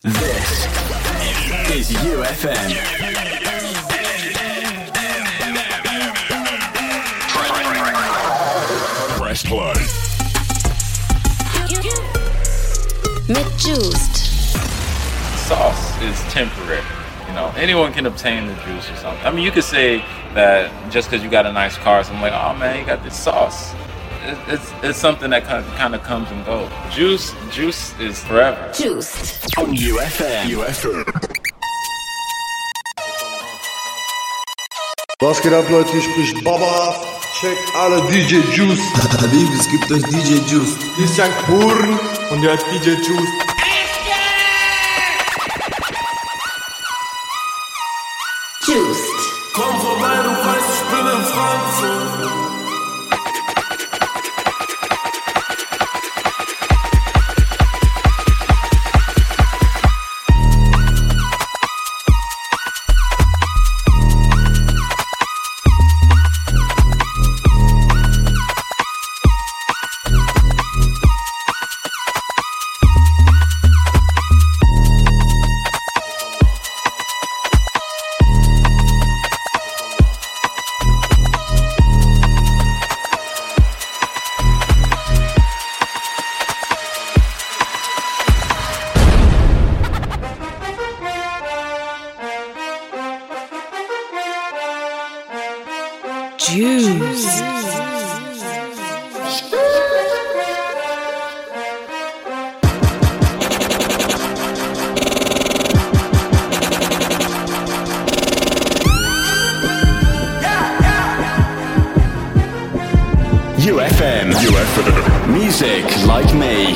This is YouFM. Press play. Mit Juizzed. sauce is temporary. You know, anyone can obtain the juice or something. I mean, you could say that just because you got a nice car, so I'm like, oh man, you got this sauce. It, it's it's something that kind of, kind of comes and goes. Juice, juice is forever. Juiced. On UFM. UFM. Was geht ab, Leute? Hier spricht Baba. Checkt alle DJ Juice. Habibi, es gibt euch DJ Juice. Hier ist Jan Kurn und hat DJ Juice. YouFM. YouFM. Music like me.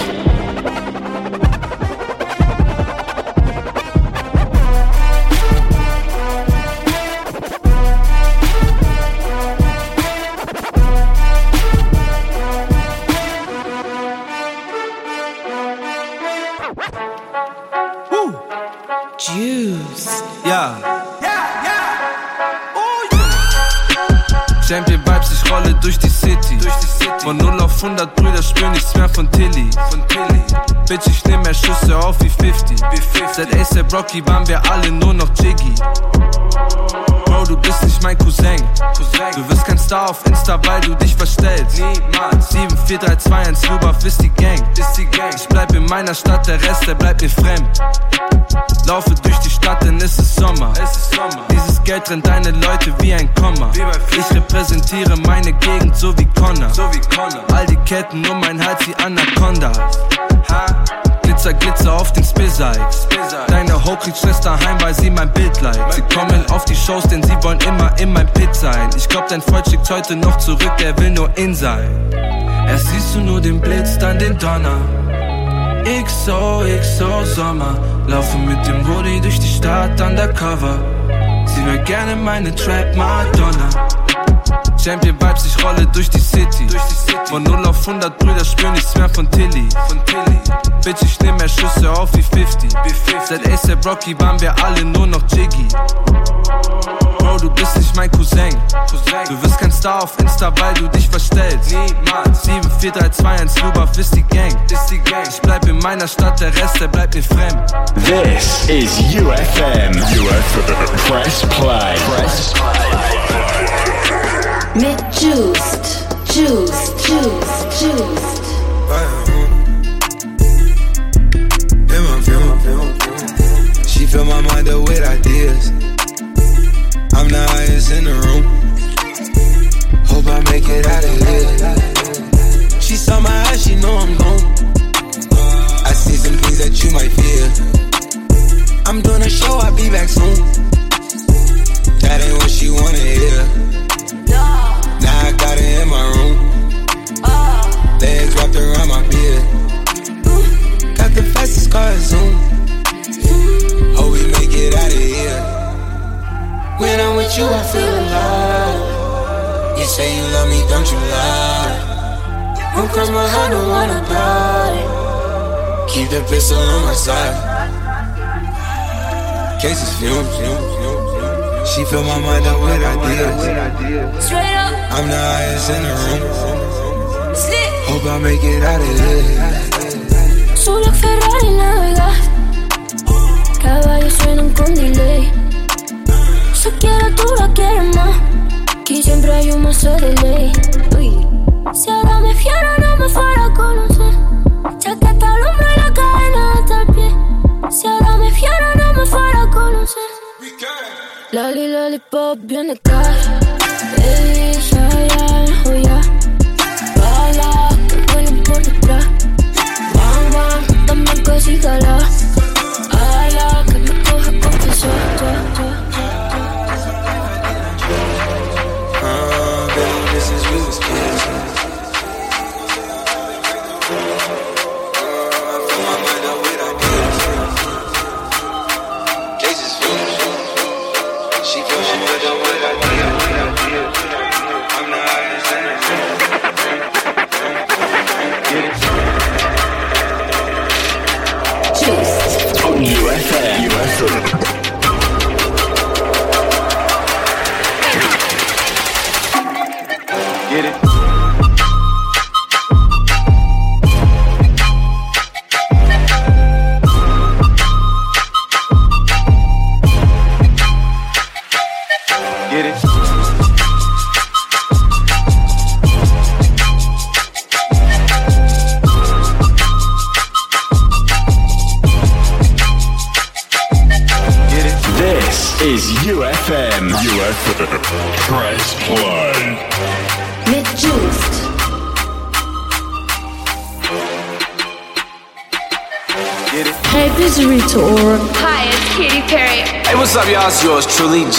Juizzed. Ja. Champion Vibes, ich rolle durch die City. Von 0 auf 100 Brüder spür nichts mehr von Tilly. Bitch, ich nehm mehr Schüsse auf wie 50. Seit ASAP Rocky waren wir alle nur noch Jiggy. Bro, du bist nicht mein Cousin. Du wirst kein Star auf Insta, weil du dich verstellst. Niemals. 7, 4, 3, 2, 1, Lubaf ist die Gang. Ich bleib in meiner Stadt, der Rest, der bleibt mir fremd. Laufe durch die Stadt, denn es ist Sommer. Dieses Geld trennt deine Leute wie ein Komma. Ich repräsentiere meine Gegend so wie Connor. All die Ketten um mein Hals wie Anaconda. Glitzer, Glitzer auf den Spizikes. Deine Ho kriegt Stress daheim, weil sie mein Bild liked. Sie kommen auf die Shows, denn sie wollen immer in mein Pit sein. Ich glaub, dein Freund schickt heute noch zurück, der will nur in sein. Erst siehst du nur den Blitz, dann den Donner. XO, XO Sommer. Laufe mit dem Hoodie durch die Stadt undercover. Sie will gerne meine Trap Madonna. Champion Vibes, ich rolle durch die City. Von 0 auf 100 Brüder spür nichts mehr von Tilly. Bitch, ich nehm mehr Schüsse auf wie 50. Seit ASAP Rocky waren wir alle nur noch Jiggy. Bro, du bist nicht mein Cousin. Du wirst kein Star auf Insta, weil du dich verstellst. 7, 4, 3, 2, 1, Lubaf ist die Gang. Ich bleib in meiner Stadt, der Rest, der bleibt mir fremd. This is UFM. UFM. Press play. Press Mit Juizzed. Juizzed. Juizzed. Juizzed. In my film. She fill my mind up with ideas. I'm the highest in the room. Hope I make it out of here. She saw my eyes, she know I'm gone. I see some things that you might fear. I'm doing a show, I'll be back soon. That ain't what she wanna hear. Legs wrapped around my beard. Got the fastest car zoom. Hope we make it out of here. When I'm with you, I feel alive. You say you love me, don't you lie? Don't cross my heart, don't wanna die. Keep the pistol on my side. Cases fumes. She fill my mind up with ideas. Straight up, I'm the highest in the room. Hope I make it out of here. Solo Ferrari navegar. con delay. Si quieres tú la quieres más. Aquí siempre hay un mazo de ley. Uy. Si ahora me fiera, no me fuera a conocer. Chaqueta al hombro y la cadena hasta el pie. Si ahora me fiera, no me fuera a conocer. Loli, lollipop, viene cash. Baby, bam, dame cosígala. Ala, que me. Uh,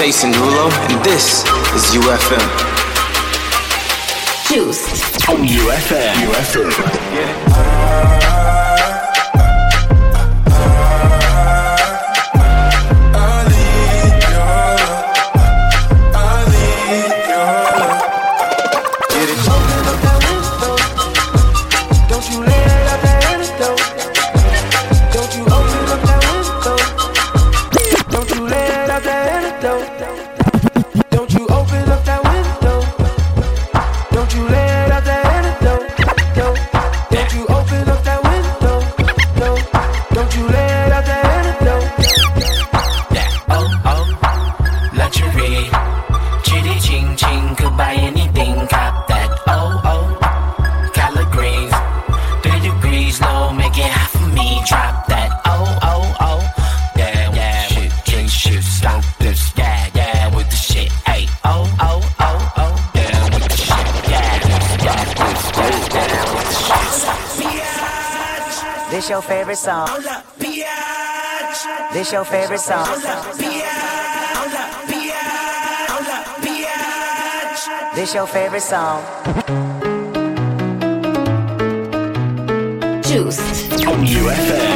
Jason Derulo, and this is YouFM. Your favorite song. This your favorite song. Juizzed. On YouFM. YouFM.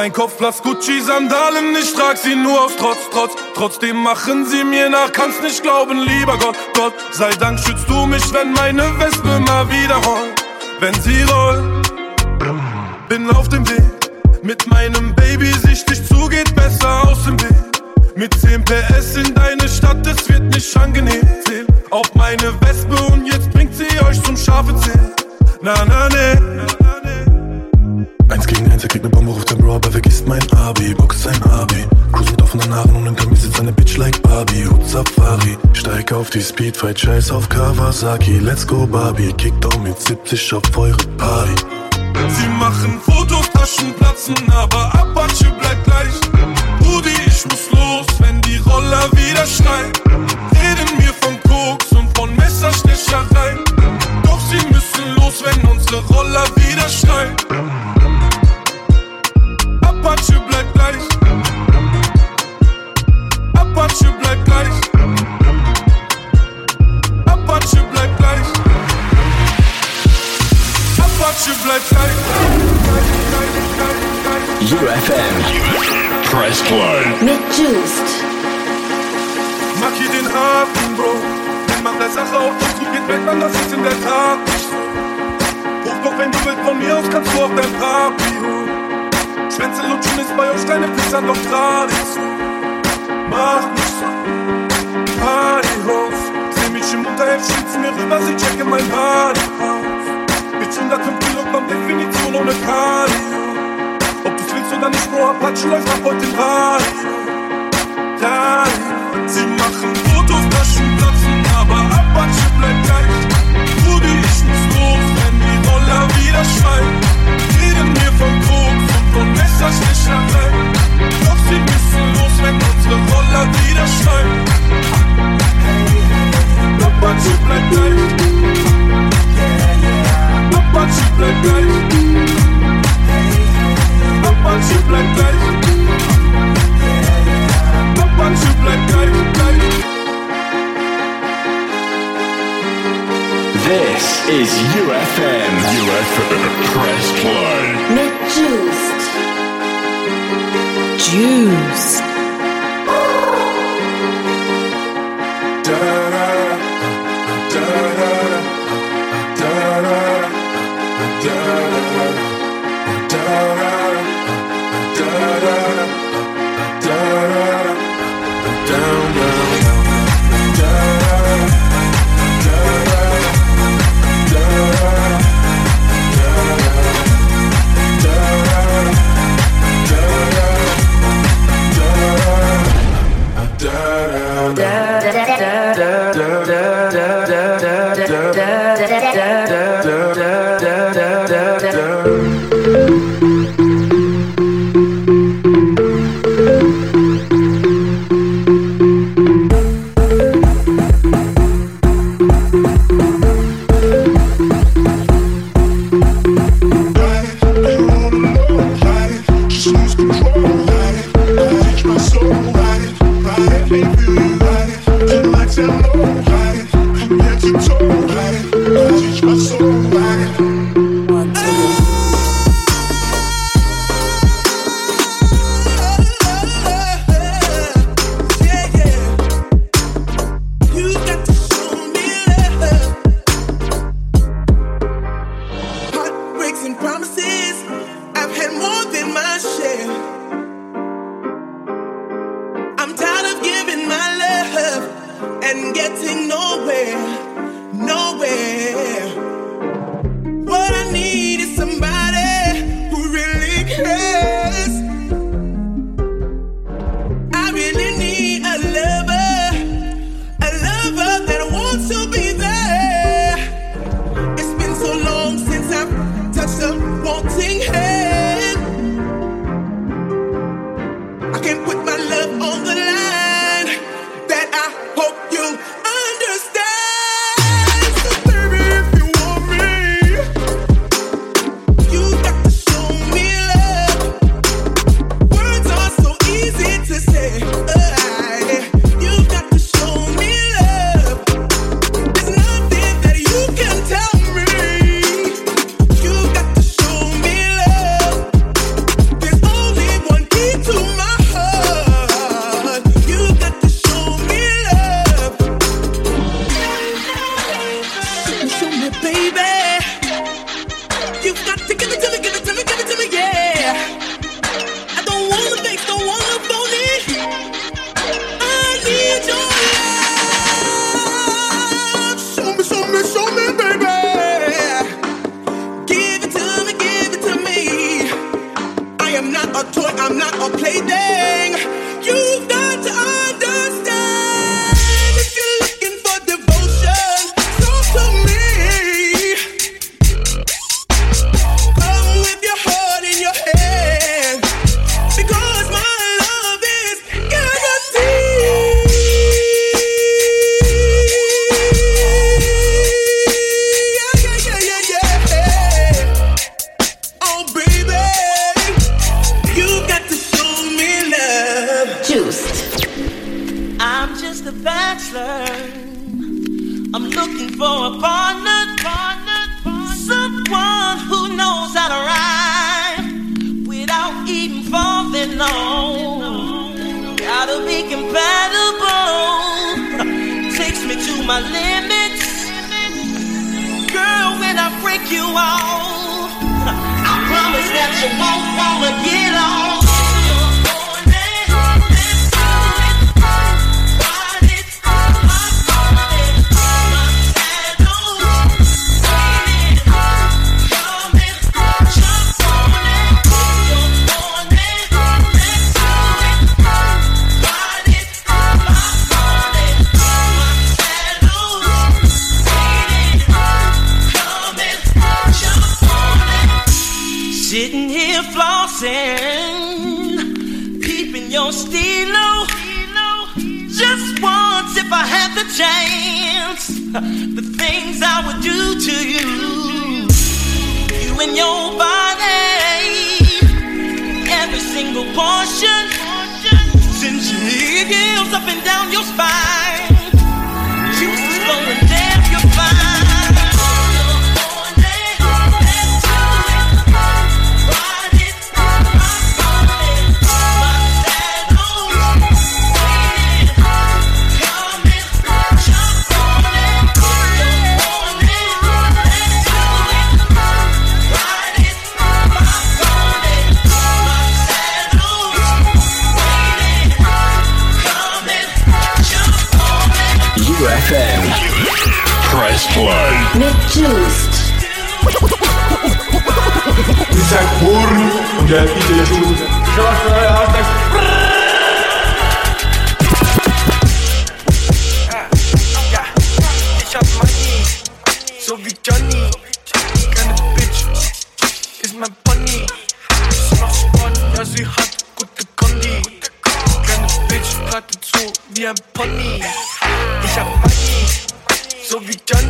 Mein Kopf blass Gucci-Sandalen, ich trag sie nur aus Trotz, Trotz. Trotzdem machen sie mir nach, kannst nicht glauben, lieber Gott, Gott. Sei Dank schützt du mich, wenn meine Wespe mal wieder rollt. Wenn sie rollt, bin auf dem Weg. Mit meinem Baby sichtig zu, geht besser aus dem Weg. Mit 10 PS in deine Stadt, es wird nicht angenehm. Zähl auf meine Wespe und jetzt bringt sie euch zum scharfe Zähl. Na, na, ne. Eins gegen eins, er kriegt ne Bombe, ruft vergisst mein Abi. Box sein Abi. Cruise mit offenen Haaren und mir sitzt eine Bitch like Barbie. Hut Safari. Steig auf die Speedfight, scheiß auf Kawasaki. Let's go Barbie. Kickdown mit 70 auf eure Party. Sie machen Fotos, Taschen platzen, aber Apache bleibt gleich. Brudi, ich muss los, wenn die Roller wieder schreien.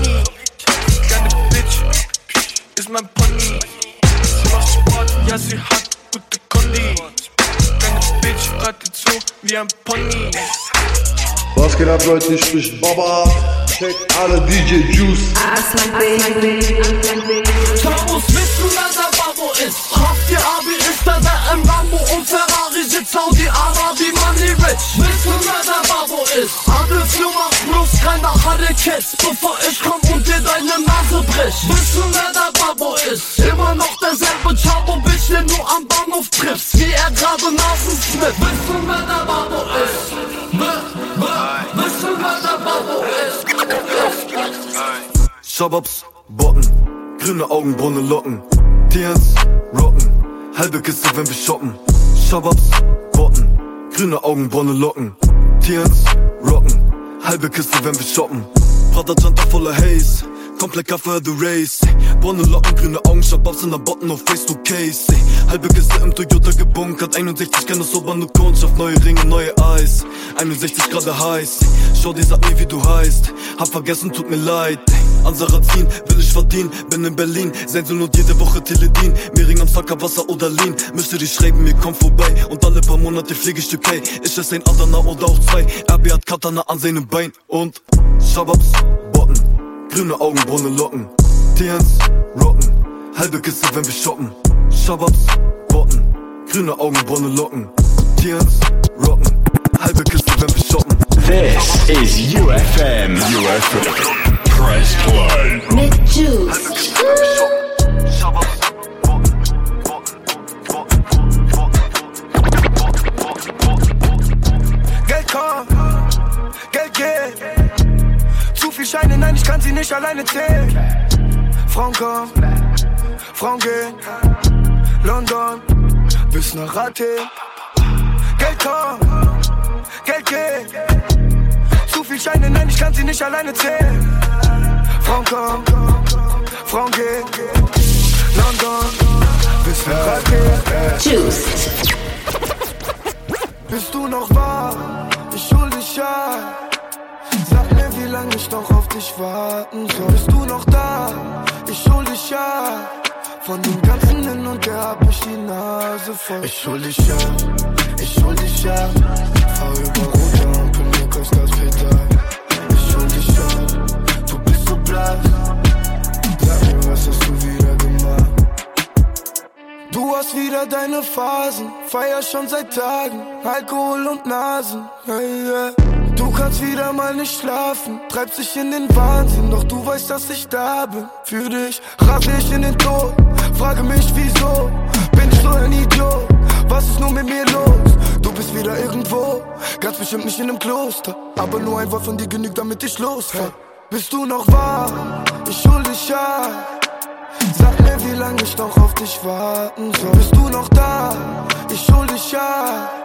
So wie Bitch, ist mein Pony. Sie macht Sport, ja sie hat gute Kondi. Keine Bitch, gerade zu wie ein Pony. Was geht ab, Leute? Ich spricht Baba. Check alle DJ Juice. Chabos wissen, wer der Babo ist. Habt ihr Abi, ist da der im Lambo und Ferrari jetzt Araber, die Money rich Willst du Mörder, Babo ist. Adelsjung macht bloß keine Harre Kids Bevor ich komm und dir deine Nase brech Willst du Mörder, Babo ist. Immer noch derselbe Chabo, Bitch, den du am Bahnhof triffst. Wie er gerade Nasen snifft Willst du Mörder, Babo ist. Willst du Mörder, Babo ist. Shababs, Botten Grüne Augen, braune Locken Tiers, rocken Halbe Kiste, wenn wir shoppen. Shababs, Botten, grüne Augen, braune Locken, TNs, Rocken, halbe Kiste, wenn wir shoppen. Prada Janta voller Haze, komplett Kaffee the Race. Braune Locken, grüne Augen, Shababs in der Botten auf Face to Case. Halbe Kiste im Toyota gebunkert, 61 keine Sober, nur Kundschaft, neue Ringe, neue Eis. 61 Grad heiß, schau dir, sag mir, wie du heißt. Hab vergessen, tut mir leid. Ansarazin, will ich verdienen, bin in Berlin. Sensel und jede Woche Teledin. Mehring am Sacker, Wasser oder Lean. Müsste die schreiben, mir komm vorbei. Und alle paar Monate fliege ich Türkei. Ich esse ein Adana oder auch zwei. RB hat Katana an seinem Bein. Und Shababs. Grüne Augen, braune Locken. TNs, Rocken. Halbe Kiste, wenn wir shoppen. Shababs, Botten. Grüne Augen, braune Locken. TNs, Rocken. Halbe Kiste, wenn wir shoppen. This is UFM. UFM. Press play. Mit Juice. Ich alleine kommen, Frauen gehen. London bis nach Athen. Geld kommt, Geld geht. Zu viel Scheine, nein, ich kann sie nicht alleine zählen. Frauen gehen. London bis nach Athen. Juiced. Bist du noch wahr? Ich hol dich ja. Lange ich noch auf dich warten soll. Bist du noch da? Ich hol dich ja. Von dem ganzen Hin und Her hab ich die Nase voll. Ich hol dich ja, ich hol dich ja. Fahr über rote Ampeln, mir kostet das Pedal. Ich hol dich ja, du bist so blass. Sag mir, was hast du wieder gemacht? Du hast wieder deine Phasen, feier schon seit Tagen, Alkohol und Nasen. Hey, yeah. Du kannst wieder mal nicht schlafen, treibst dich in den Wahnsinn, doch du weißt, dass ich da bin. Für dich rate ich in den Tod, frage mich wieso, bin ich so ein Idiot? Was ist nun mit mir los? Du bist wieder irgendwo, ganz bestimmt nicht in einem Kloster, aber nur ein Wort von dir genügt, damit ich losfahr. Bist du noch wahr? Ich hol dich ja. Sag mir, wie lange ich noch auf dich warten soll. Bist du noch da? Ich hol dich ja.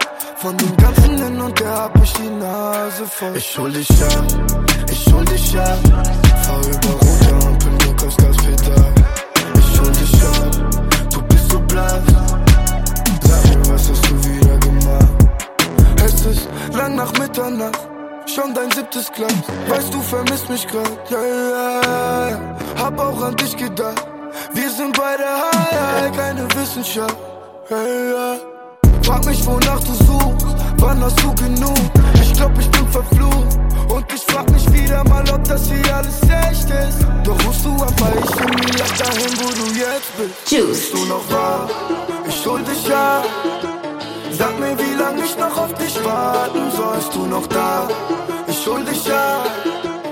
Von dem ganzen Hin und Her hab ich die Nase voll. Ich hol dich ja, ich hol dich ja. Fahr über rote Ampeln, mir kostet das Pedal. Ich hol dich ja, du bist so blass. Sag mir, was hast du wieder gemacht? nach Mitternacht. Schon dein siebtes Glas. Weißt du, vermisst mich grad. Ja, ja, ja. Hab auch an dich gedacht. Wir sind beide high, keine Wissenschaft. Ja, ja. Frag mich, wonach du suchst. Wann hast du genug? Ich glaub, ich bin verflucht. Und ich frag mich wieder mal, ob das hier alles echt ist. Doch rufst du an, weil ich in mir dahin, wo du jetzt bist. Juice. Bist du noch wahr? Ich hol dich ab. Sag mir, wie lange ich noch auf dich warten soll. Bist du noch da? Ich hol dich ab.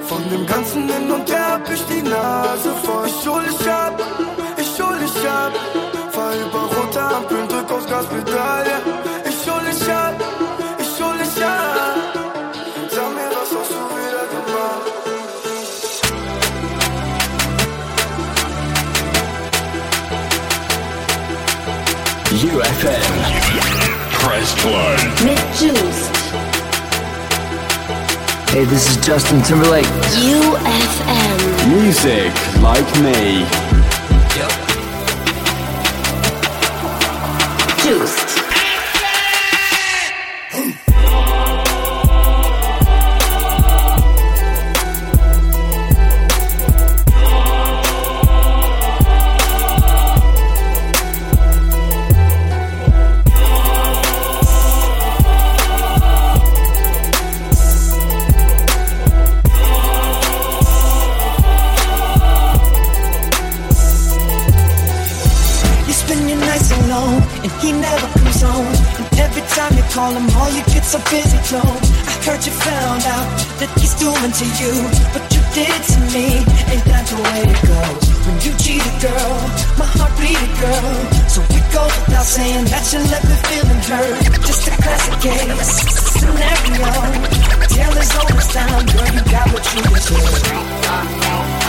Von dem ganzen Hin und Her hab ich die Nase voll. Ich hol dich ab. Drück aufs Gaspedal. ja. Ich hol dich ab. Ich hol dich ab. Sag mir, was hast du wieder gemacht? YouFM. Press play. Mit Juice. Hey, this is Justin Timberlake. YouFM. Music like me. All a busy tone. I heard you found out that he's doing to you what you did to me. Ain't that the way it goes? When you cheated, girl, my heart bleeded, girl. So it goes without saying that you left me feeling hurt. Just a classic case scenario. Tale is always down, girl. You got what you deserve.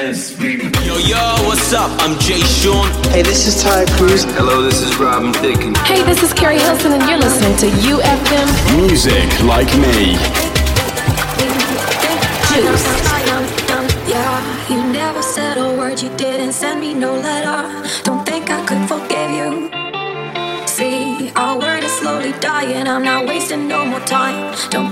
Ain't nothing sweet. Yo, yo, what's up? I'm Jay Sean. Hey, this is Taio Cruz. Hello, this is Robin Thicke. Hey, this is Keri Hilson, and you're listening to YouFM Music like me. Juizzed. Yeah, you never said a word, you didn't send me no letter. Don't think I could forgive you. See, our word is slowly dying, I'm not wasting no more time. Don't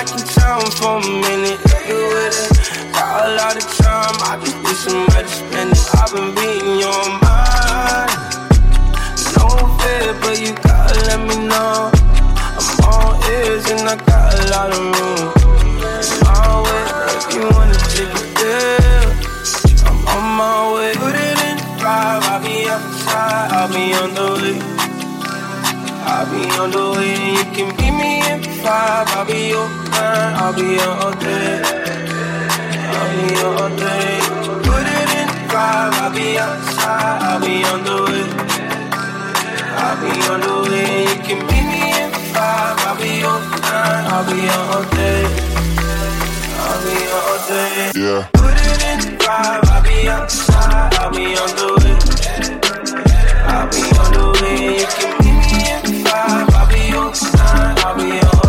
back in town for a minute. You with it? Got a lot of time. I just need somebody to spend it. I've been beating your mind. No fear, but you gotta let me know. I'm all ears and I got a lot of room. My way, if you wanna take a deal, I'm on my way. Put it in drive. I'll be outside. I'll be on the way. I'll be on the way. You can beat me in five. I'll be your I'll be all day. I'll be all day. Put it in five. I'll be outside. I'll be on the way. I'll be on the way. You can meet me in five. I'll be on time. I'll be all day. I'll be all day. Yeah. Put it in five. I'll be outside. I'll be on the way. I'll be on the way. You can me in five. I'll be on. I'll be on.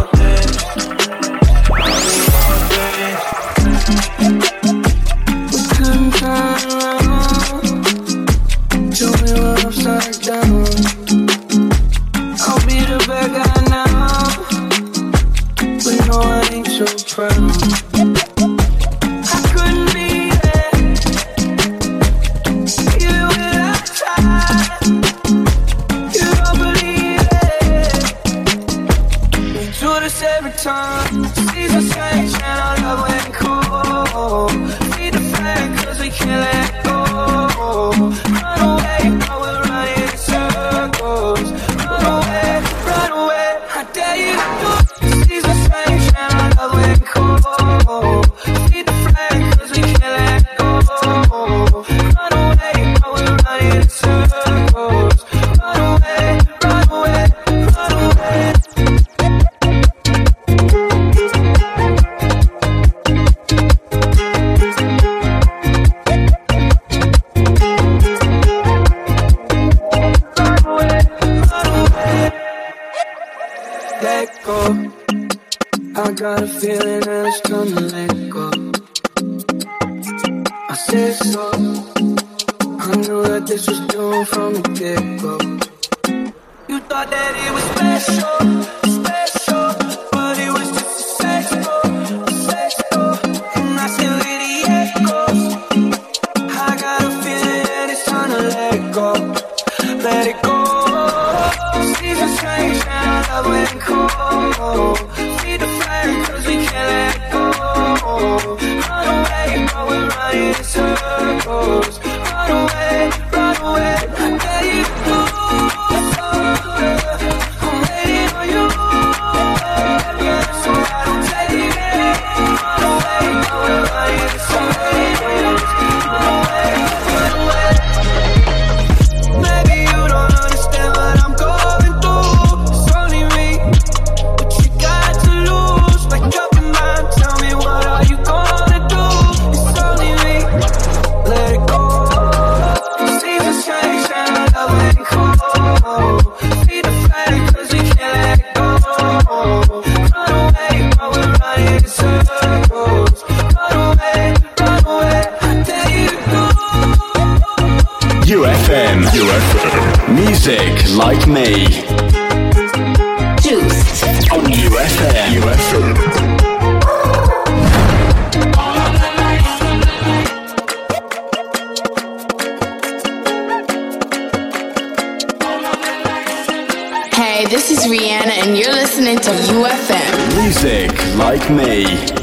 me.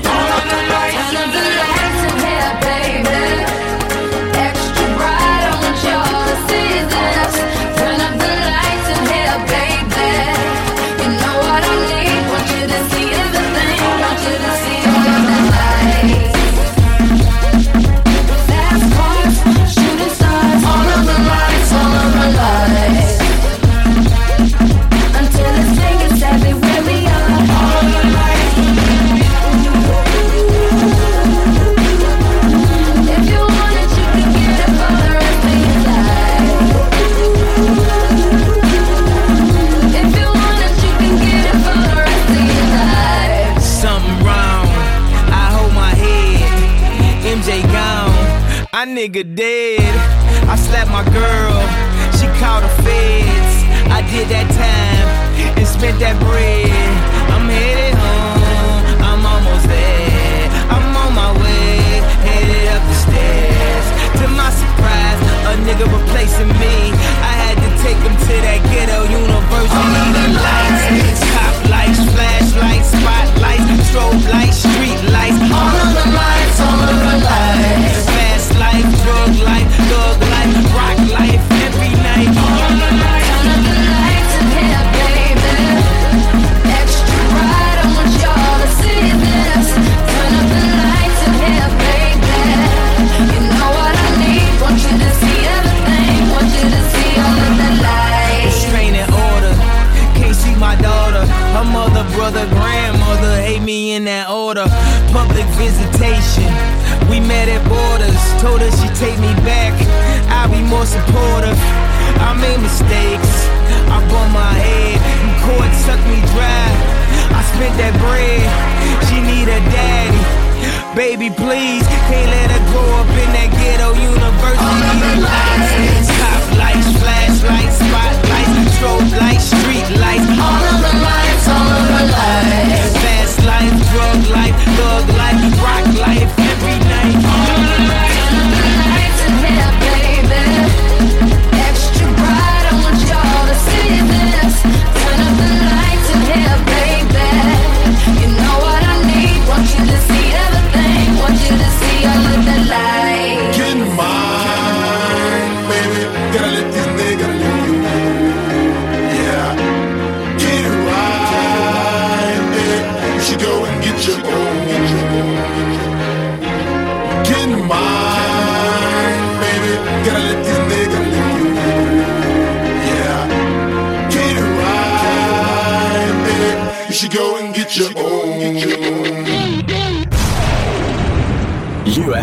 public visitation. We met at borders, told her she take me back. I'll be more supportive. I made mistakes, I bumped my head, and cord sucked me dry. I spent that bread, she need a daddy. Baby, please, can't let her grow up in that ghetto university. Lights, top lights, flashlights, spotlights, strobe lights, street lights. All of the lights, all of the lights life, drug life, thug life, rock life every night. All night.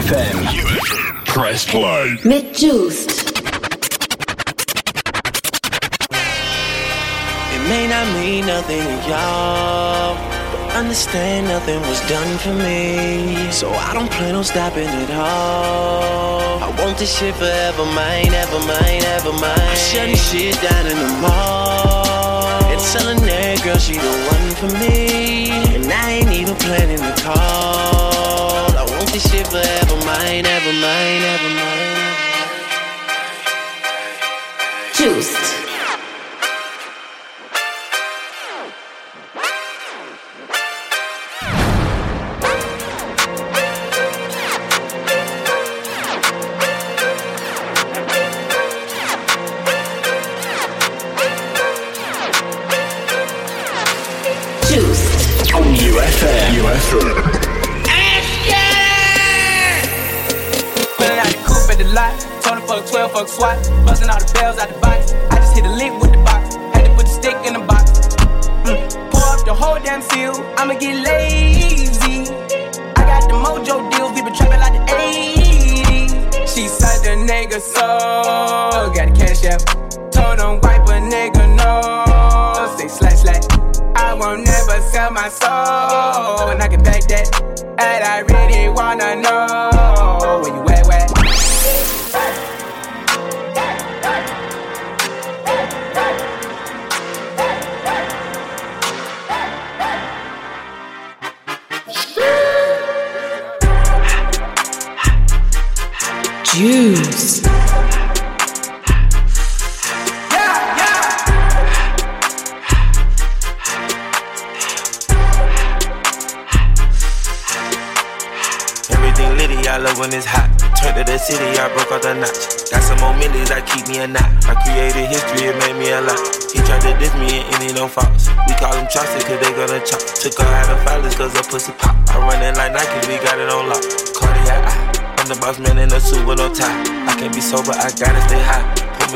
YouFM. YouFM. Press play. Mit Juizzed. It may not mean nothing to y'all, but understand nothing was done for me. So I don't plan on stopping at all. I want this shit forever, mine, ever mine, ever mine. I'm shutting shit down in the mall. And telling that girl she the one for me. And I ain't even planning to call mind, never mind,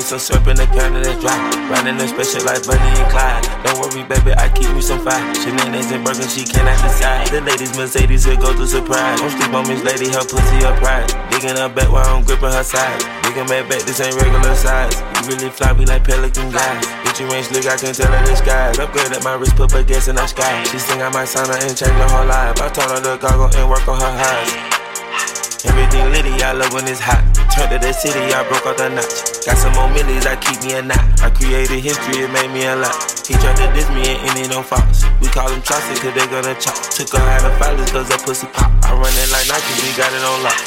some syrup in the counter that's dry. Riding the special like Bonnie and Clyde. Don't worry, baby, I keep me some fire. Shenanigans and burgers, she cannot decide. The ladies Mercedes will go to surprise. Don't sleep on Miss Lady, her pussy her pride. Digging her back while I'm gripping her side. Digging my back, this ain't regular size. You really fly, we like pelican guys. Bitch, you ain't slick, I can tell her the skies. Upgrade at my wrist, put her gas in the sky. She sing I might sign her and change her whole life. I told her to goggle and work on her highs. Everything litty, I love when it's hot. Turned to the city, I broke out the notch. Got some more millies, I keep me a knot. I created history, it made me a lot. He tried to diss me and any no false. We call him Chaucer, cause they gonna chop. Took her out of filers, cause her pussy pop. I run it like Nike, we got it on lock.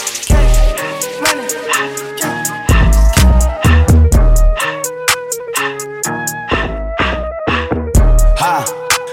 Ha.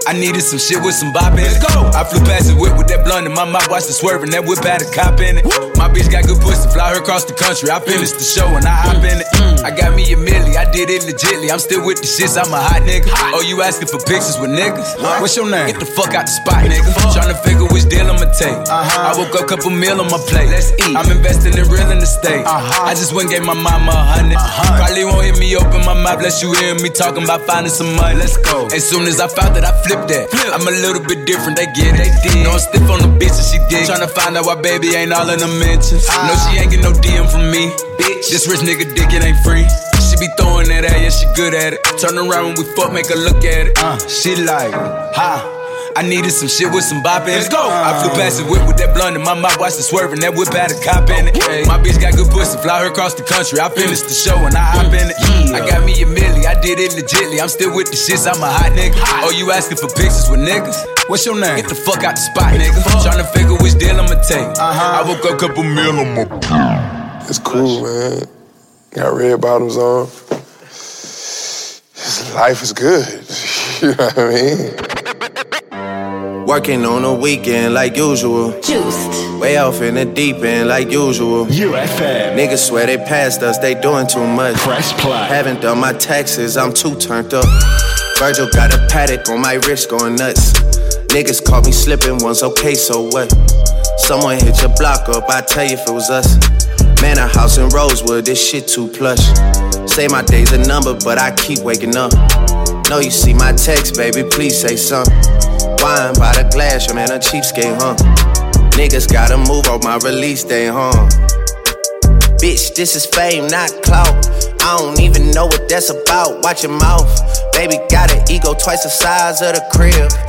I needed some shit with some bop in it. Go. I flew past the whip with that blunt in my mouth, watched it swerving. That whip had a cop in it. My bitch got good pussy, fly her across the country. I finished the show and I hop in it. Mm. I got me a milli, I did it legitly. I'm still with the shits, I'm a hot nigga. Oh, you asking for pictures with niggas? What's your name? Get the fuck out the spot, nigga. Tryna figure which deal I'ma take. Uh-huh. I woke up, couple meal on my plate. Let's eat. I'm investing in real estate. Uh-huh. I just went and gave my mama a hundred. Uh-huh. Probably won't hear me open my mouth, bless you hear me talking about finding some money. Let's go. As soon as I found that, I flipped that. I'm a little bit different, they get it. They did. No, I'm stiff on the bitch and she dig. Tryna find out why baby ain't all in the mentions. No, she ain't get no DM from me. Bitch, this rich nigga dick, it ain't free. She be throwing that at, yeah, she good at it. Turn around when we fuck, make her look at it. Uh, she like, ha. I needed some shit with some bop in it. Let's go. I flew past the whip with that blunt in my mouth, watched it swerving. That whip had a cop in it. My bitch got good pussy, fly her across the country. I finished the show and I hop in it. I got me a milli, I did it legitly. I'm still with the shits, I'm a hot nigga. Oh, you asking for pictures with niggas? What's your name? Get the fuck out the spot, nigga. Tryna figure which deal I'ma take. Uh-huh. I woke up, couple meal on my. It's cool, man. Got red bottoms on. His life is good. you know what I mean? Working on a weekend like usual. Juizzed. Way off in the deep end like usual. YouFM. Niggas swear they passed us, they doing too much. Press play. Haven't done my taxes, I'm too turned up. Virgil got a Patek on my wrist going nuts. Niggas caught me slipping once, okay, so what? Someone hit your block up, I tell you if it was us. Man, a house in Rosewood, this shit too plush. Say my day's a number, but I keep waking up. Know you see my text, baby, please say something. Wine by the glass, your man a cheapskate, huh? Niggas gotta move on my release day, huh? Bitch, this is fame, not clout. I don't even know what that's about. Watch your mouth. Baby got an ego twice the size of the crib.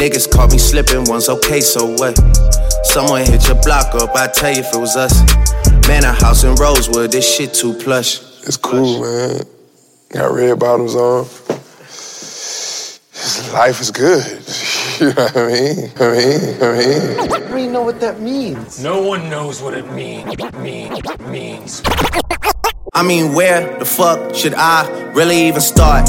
Niggas caught me slipping once, okay, so what? Someone hit your block up, I tell you if it was us. Man, a house in Rosewood, this shit too plush. It's cool, man. Got red bottoms on. His life is good. you know what I mean? I mean, I mean. I don't even know what that means. No one knows what it mean, mean, means. I mean, where the fuck should I really even start?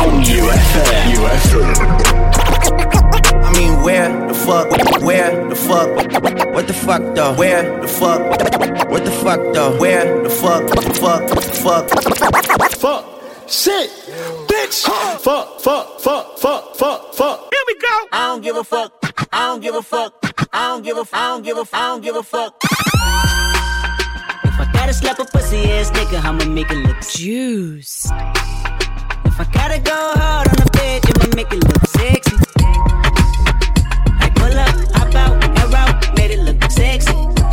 on YouFM. I mean, where the fuck? Where the fuck? What the fuck though? Where the fuck? What the fuck though? Where the fuck? Fuck, fuck, fuck, fuck, shit, bitch, fuck, fuck, fuck, fuck, fuck, fuck. Here we go. I don't give a fuck. I don't give a fuck. I don't give a. I don't give a. I don't give a fuck. If I gotta slap a pussy ass nigga, I'ma make it look juice. If I gotta go hard on the bitch, I'ma make it look sexy. I pull up, hop out, air out, made it look sexy.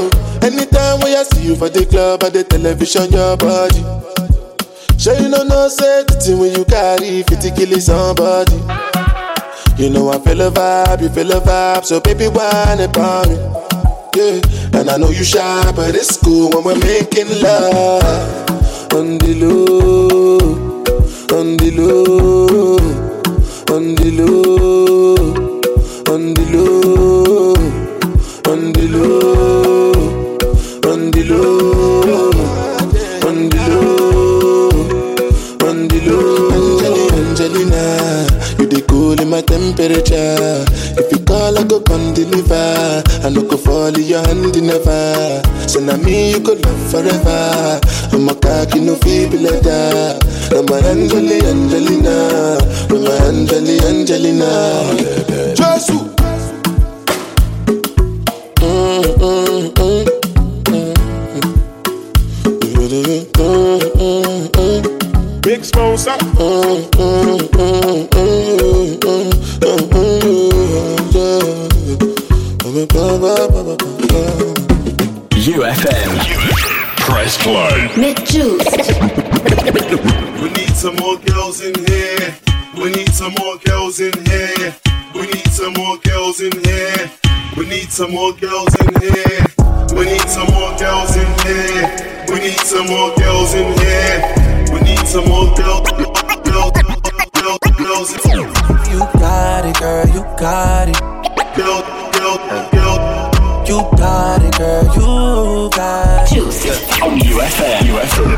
Me. Anytime when I see you for the club or the television, your body. Sure you know no thing when you carry 50 kill somebody. You know I feel a vibe, you feel a vibe, so baby whine about me. Yeah, and I know you shy, but it's cool when we're making love. On the low, on the low, on the low, on the low, on the low, my temperature. If you call, I go come deliver. I no go fall in your hand never. So now me you could love forever. I'm a cocky no feeble letter. I'm a Angeli Angelina, I'm a Angeli Angelina. Jesus. Mm, mm, mm, mm, mm, YouFM. Press play. Mit Juizzed. We need some more girls in here. We need some more girls in here. We need some more girls in here. We need some more girls in here. We need some more girls in here. We need some more girls in here. We need some more girls. Girls, girls, girls in. You got it, girl, you got it. Girl, girl, girl. You got it, girl, you got it. Juizzed. On YouFM. YouFM.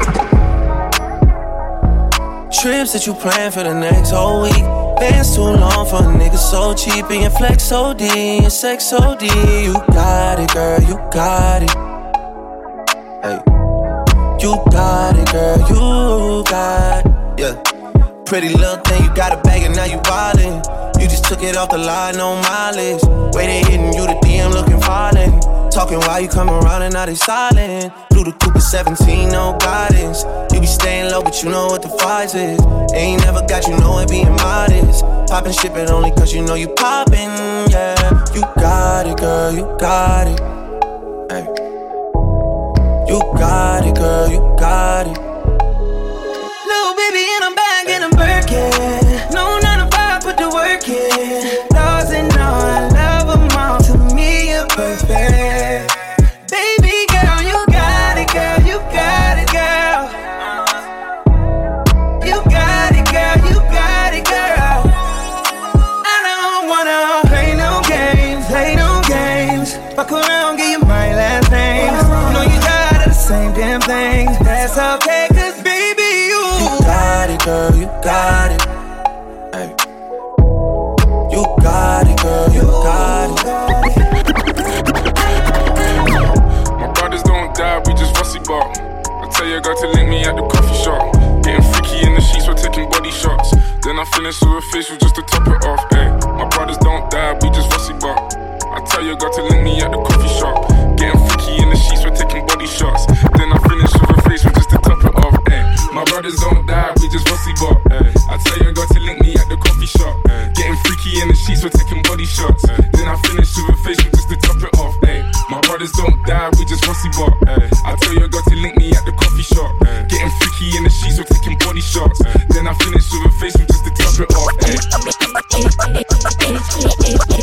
Trips that you plan for the next whole week. Bands too long for a nigga so cheap and your flex OD and sex OD. You got it, girl, you got it. Hey. You got it, girl, you got it. Yeah. Pretty little thing, you got a bag and now you wildin'. You just took it off the line, no mileage. They hitting you, the DM looking violent. Talking while you come around and now they silent. Blue the Cooper 17, no guidance. You be staying low, but you know what the price is. Ain't never got you know it being modest. Poppin' ship it only cause you know you poppin', yeah. You got it, girl, you got it. Hey. You got it, girl, you got it. Perfect. I tell your girl to link me at the coffee shop. Getting freaky in the sheets, we're taking body shots. Then I finish with a facial just to top it off. Ay. My brothers don't die, we just rusty bark. I tell your girl to link me at the coffee shop. Getting freaky in the sheets, we're taking body shots. Then I my brothers don't die, we just rusty bop. I tell your girl to link me at the coffee shop. Getting freaky in the sheets, we're taking body shots. Then I finish with a facial just to top it off. My brothers don't die, we just rusty bop. I tell your girl to link me at the coffee shop. Getting freaky in the sheets, we're taking body shots. Then I finish with a facial just to top it off.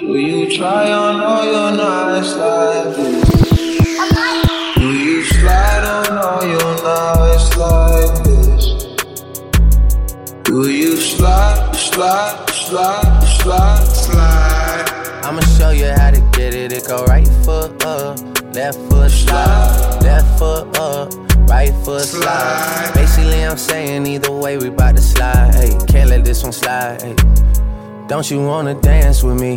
Do you try on all your nights like this? Do you slide on all your nights like this? Do you slide, slide, slide, slide, slide? I'ma show you how to get it. It go right foot up, left foot slide, left foot up, right foot slide. Basically, I'm saying either way, we bout to slide. Hey, can't let this one slide. Hey. Don't you wanna dance with me?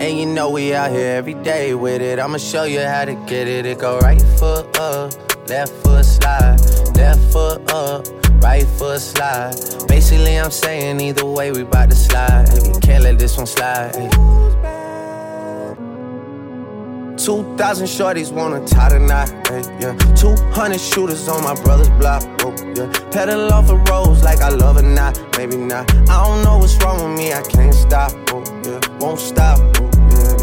And you know we out here every day with it. I'ma show you how to get it. It go right foot up, left foot slide, left foot up, right foot slide. Basically, I'm saying either way, we bout to slide. Hey, can't let this one slide. hey. 2,000 shorties wanna tie the knot, hey, yeah. 200 shooters on my brother's block, oh, yeah. Pedal off the roads like I love it not, maybe not. I don't know what's wrong with me, I can't stop, oh, yeah. Won't stop, oh.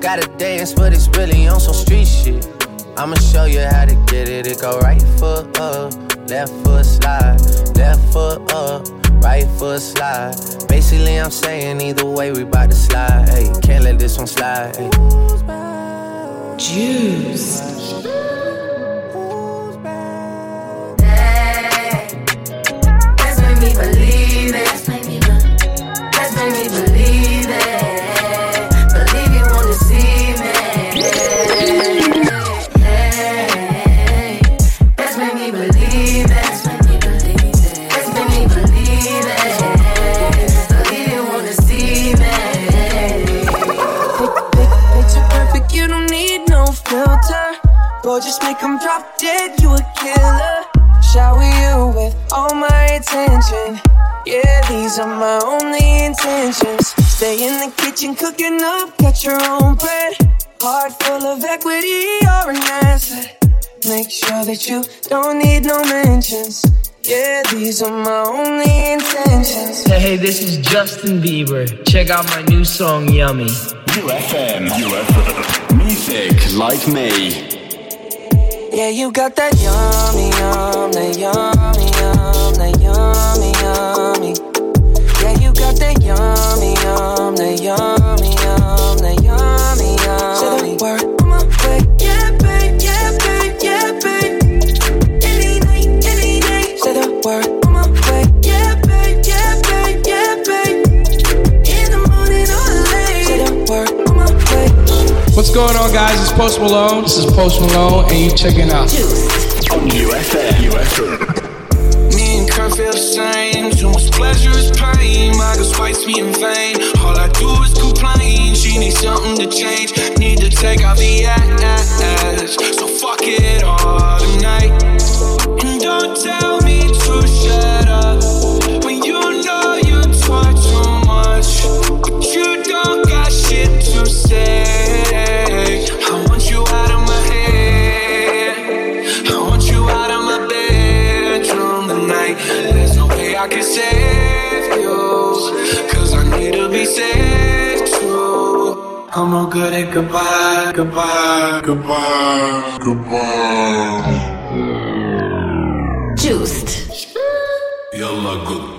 Gotta dance, but it's really on some street shit. I'ma show you how to get it. It go right foot up, left foot slide, left foot up, right foot slide. Basically, I'm saying either way, we bout to slide. Hey, can't let this one slide. Hey. Juizzed. Let's make me believe it. Let's make me believe it. Gorgeous, make 'em drop dead, you a killer. Shower you with all my attention. Yeah, these are my only intentions. Stay in the kitchen, cooking up, got your own bread. Heart full of equity, you're an asset. Make sure that you don't need no mentions. Yeah, these are my only intentions. Hey, hey, this is Justin Bieber. Check out my new song, Yummy. YouFM. YouFM. Music like me. Yeah, you got that yummy, yum, that yummy, yum, that yummy, yummy. Yeah, you got that yummy, yum, that yummy, yum, that yummy, yummy. Say the word on my way. Yeah, What's going on, guys? It's Post Malone. This is Post Malone, and you checking out. YouFM. YouFM. Me and Kurt feel the same. Too much pleasure is pain. My girl swipes me in vain. All I do is complain. She needs something to change. Need to take out the ass. So fuck it all tonight. And don't tell I'm no good at goodbye, goodbye, goodbye, goodbye. Juizzed. Yalla good